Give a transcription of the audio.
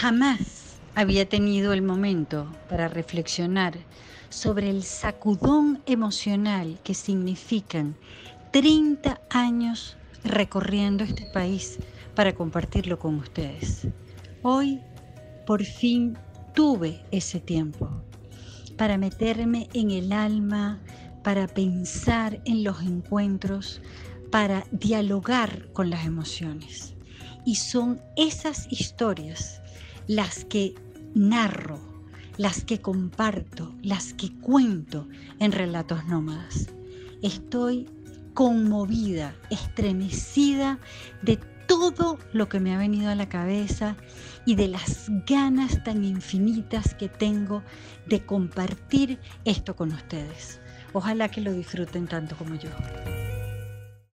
Jamás había tenido el momento para reflexionar sobre el sacudón emocional que significan 30 años recorriendo este país para compartirlo con ustedes. Hoy, por fin, tuve ese tiempo para meterme en el alma, para pensar en los encuentros, para dialogar con las emociones. Y son esas historias las que narro, las que comparto, las que cuento en Relatos Nómadas. Estoy conmovida, estremecida de todo lo que me ha venido a la cabeza y de las ganas tan infinitas que tengo de compartir esto con ustedes. Ojalá que lo disfruten tanto como yo.